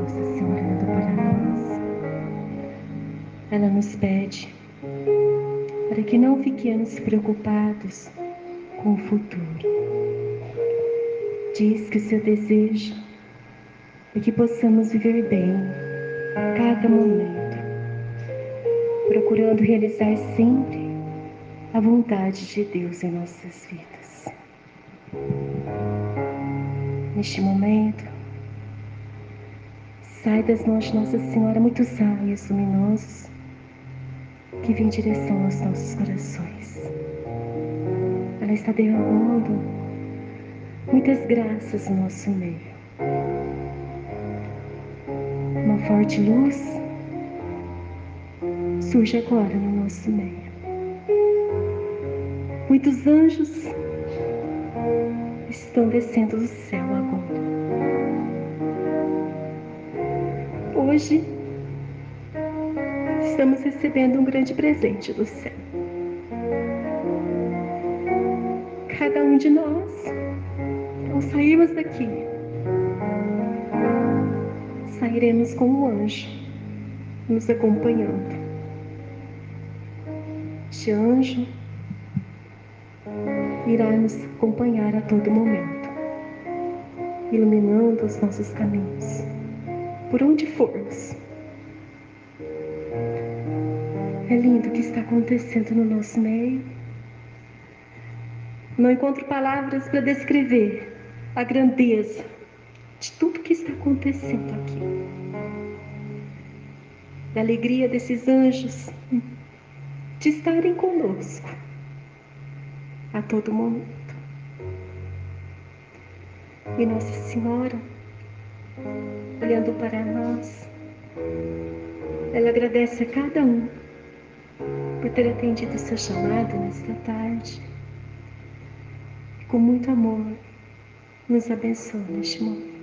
Nossa Senhora olhando para nós, ela nos pede para que não fiquemos preocupados com o futuro. Diz que o seu desejo é que possamos viver bem cada momento, procurando realizar sempre a vontade de Deus em nossas vidas. Neste momento, sai das mãos de Nossa Senhora muitos raios luminosos que vêm em direção aos nossos corações. Ela está derramando muitas graças no nosso meio. Uma forte luz surge agora no nosso meio. Muitos anjos estão descendo do céu agora. Hoje estamos recebendo um grande presente do céu. Cada um de nós, ao sairmos daqui, sairemos com um anjo nos acompanhando. Este anjo irá nos acompanhar a todo momento, iluminando os nossos caminhos, por onde formos. É lindo o que está acontecendo no nosso meio. Não encontro palavras para descrever a grandeza de tudo que está acontecendo aqui. Da alegria desses anjos de estarem conosco a todo momento. E Nossa Senhora, olhando para nós, ela agradece a cada um por ter atendido o seu chamado nesta tarde. E com muito amor, nos abençoa neste momento.